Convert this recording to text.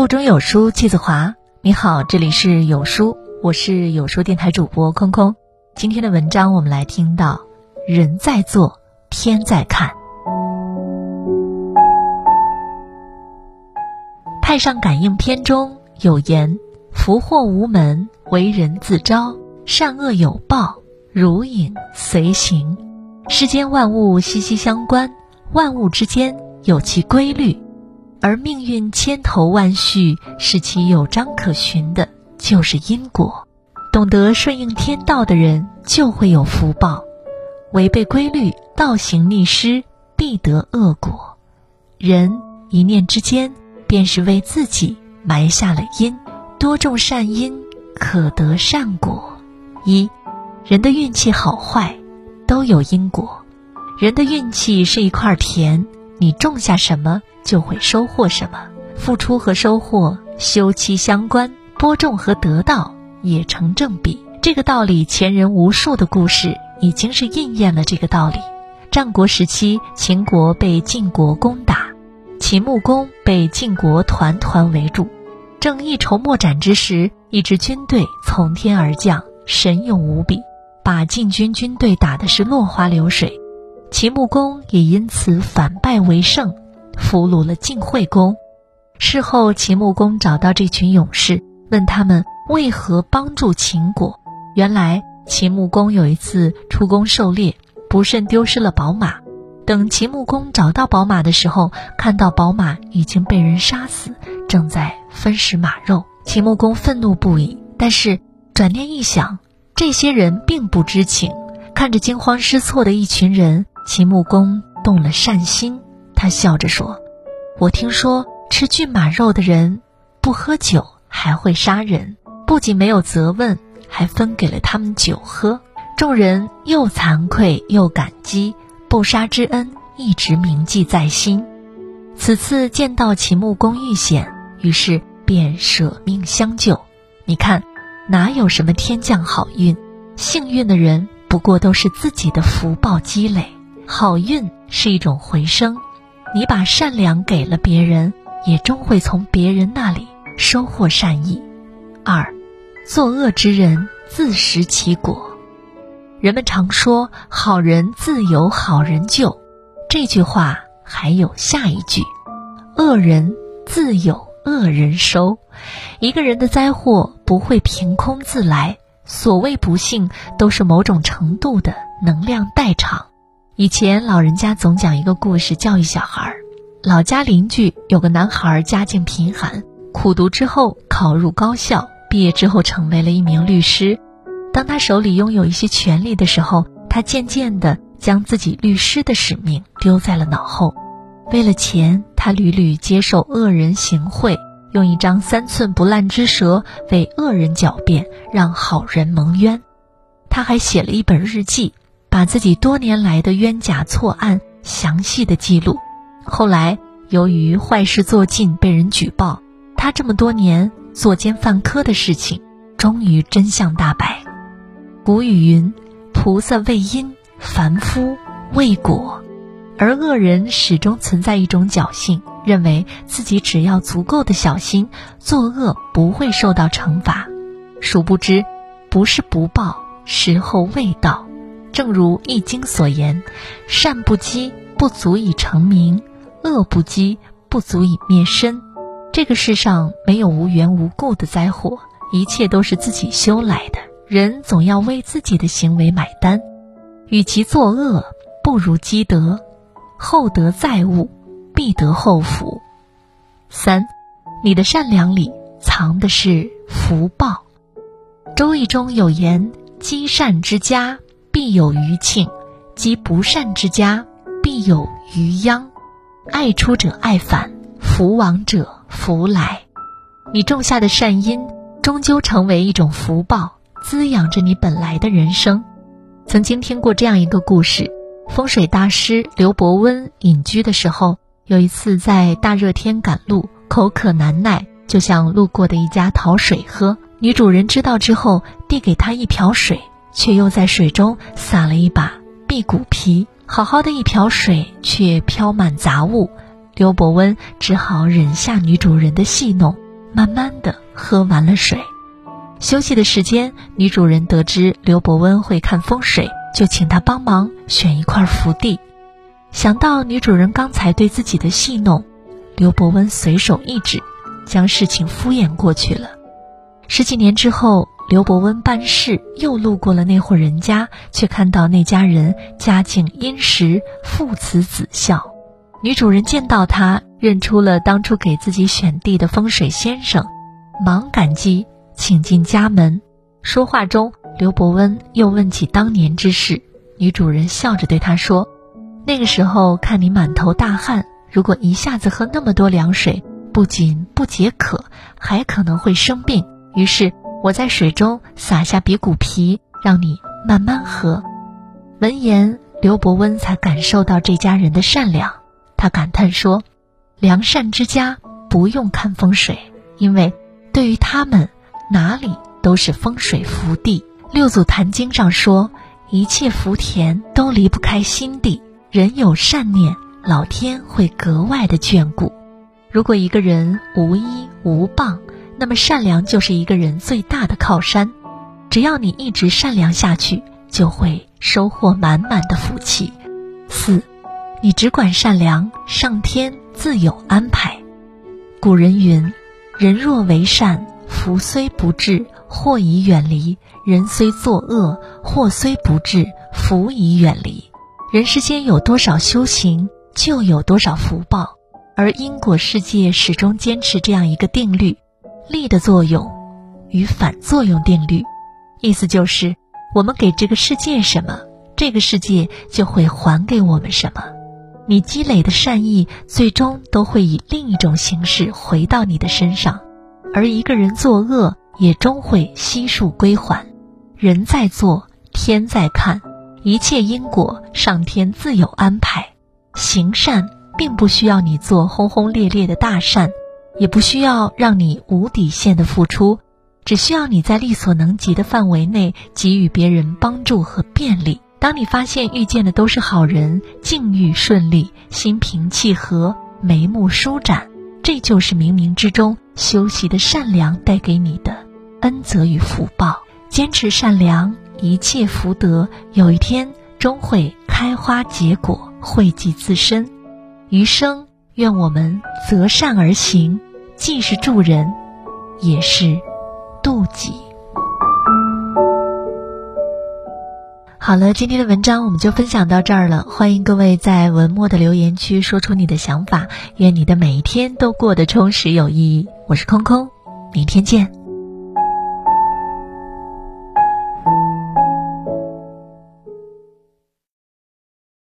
腹中有书气自华。你好，这里是有书，我是有书电台主播空空。今天的文章我们来听到：人在做，天在看。《太上感应篇》中有言：“福祸无门，为人自招；善恶有报，如影随形。”世间万物息息相关，万物之间有其规律。而命运千头万绪，使其有章可循的，就是因果。懂得顺应天道的人，就会有福报；违背规律、倒行逆施，必得恶果。人一念之间，便是为自己埋下了因。多种善因，可得善果。一，人的运气好坏，都有因果。人的运气是一块田，你种下什么？就会收获什么，付出和收获休戚相关，播种和得到也成正比。这个道理，前人无数的故事已经是应验了这个道理。战国时期，秦国被晋国攻打，秦穆公被晋国团团围住，正一筹莫展之时，一支军队从天而降，神勇无比，把晋军军队打的是落花流水，秦穆公也因此反败为胜。俘虏了晋惠公。事后，秦穆公找到这群勇士，问他们为何帮助秦国。原来，秦穆公有一次出宫狩猎，不慎丢失了宝马。等秦穆公找到宝马的时候，看到宝马已经被人杀死，正在分食马肉。秦穆公愤怒不已。但是转念一想，这些人并不知情。看着惊慌失措的一群人，秦穆公动了善心。他笑着说：“我听说吃骏马肉的人不喝酒还会杀人，不仅没有责问，还分给了他们酒喝。众人又惭愧又感激，不杀之恩一直铭记在心。此次见到秦穆公遇险，于是便舍命相救。你看，哪有什么天降好运？幸运的人不过都是自己的福报积累。好运是一种回声。”你把善良给了别人，也终会从别人那里收获善意。二，作恶之人自食其果。人们常说“好人自有好人救”，这句话还有下一句：“恶人自有恶人收”。一个人的灾祸不会凭空自来，所谓不幸，都是某种程度的能量代偿。以前老人家总讲一个故事教育小孩儿。老家邻居有个男孩，家境贫寒，苦读之后考入高校，毕业之后成为了一名律师。当他手里拥有一些权利的时候，他渐渐地将自己律师的使命丢在了脑后。为了钱，他屡屡接受恶人行贿，用一张三寸不烂之舌为恶人狡辩，让好人蒙冤。他还写了一本日记。把自己多年来的冤假错案详细的记录，后来由于坏事做尽被人举报，他这么多年作奸犯科的事情，终于真相大白。古语云：“菩萨为因，凡夫为果。”而恶人始终存在一种侥幸，认为自己只要足够的小心，作恶不会受到惩罚。殊不知，不是不报，时候未到。正如《易经》所言：“善不积，不足以成名；恶不积，不足以灭身。”这个世上没有无缘无故的灾祸，一切都是自己修来的。人总要为自己的行为买单。与其作恶，不如积德。厚德载物，必得厚福。三，你的善良里藏的是福报。《周易》中有言：“积善之家。”必有余庆，积不善之家，必有余殃。爱出者爱返，福往者福来。你种下的善因，终究成为一种福报，滋养着你本来的人生。曾经听过这样一个故事：风水大师刘伯温隐居的时候，有一次在大热天赶路，口渴难耐，就向路过的一家讨水喝。女主人知道之后，递给他一瓢水。却又在水中撒了一把辟谷皮，好好的一瓢水却飘满杂物。刘伯温只好忍下女主人的戏弄，慢慢的喝完了水。休息的时间，女主人得知刘伯温会看风水，就请他帮忙选一块福地。想到女主人刚才对自己的戏弄，刘伯温随手一指，将事情敷衍过去了。十几年之后，刘伯温办事又路过了那户人家，却看到那家人家境殷实，父慈子孝。女主人见到他，认出了当初给自己选地的风水先生，忙感激。请进家门。说话中，刘伯温又问起当年之事。女主人笑着对他说：“那个时候看你满头大汗，如果一下子喝那么多凉水，不仅不解渴，还可能会生病。于是我在水中撒下比骨皮，让你慢慢喝。”闻言，刘伯温才感受到这家人的善良。他感叹说：“良善之家不用看风水，因为对于他们。”哪里都是风水福地。六祖坛经上说，一切福田都离不开心地。人有善念，老天会格外的眷顾。如果一个人无依无傍，那么善良就是一个人最大的靠山。只要你一直善良下去，就会收获满满的福气。四，你只管善良，上天自有安排。古人云：人若为善。福虽不至，祸已远离；人虽作恶，祸虽不至，福已远离。人世间有多少修行，就有多少福报。而因果世界始终坚持这样一个定律：力的作用与反作用定律。意思就是，我们给这个世界什么，这个世界就会还给我们什么。你积累的善意，最终都会以另一种形式回到你的身上。而一个人作恶，也终会悉数归还。人在做，天在看，一切因果，上天自有安排。行善并不需要你做轰轰烈烈的大善，也不需要让你无底线的付出，只需要你在力所能及的范围内给予别人帮助和便利。当你发现遇见的都是好人，境遇顺利，心平气和，眉目舒展。这就是冥冥之中修习的善良带给你的恩泽与福报。坚持善良，一切福德有一天终会开花结果，惠及自身。余生，愿我们择善而行，既是助人，也是渡己。好了，今天的文章我们就分享到这儿了。欢迎各位在文末的留言区说出你的想法。愿你的每一天都过得充实有意义。我是空空，明天见。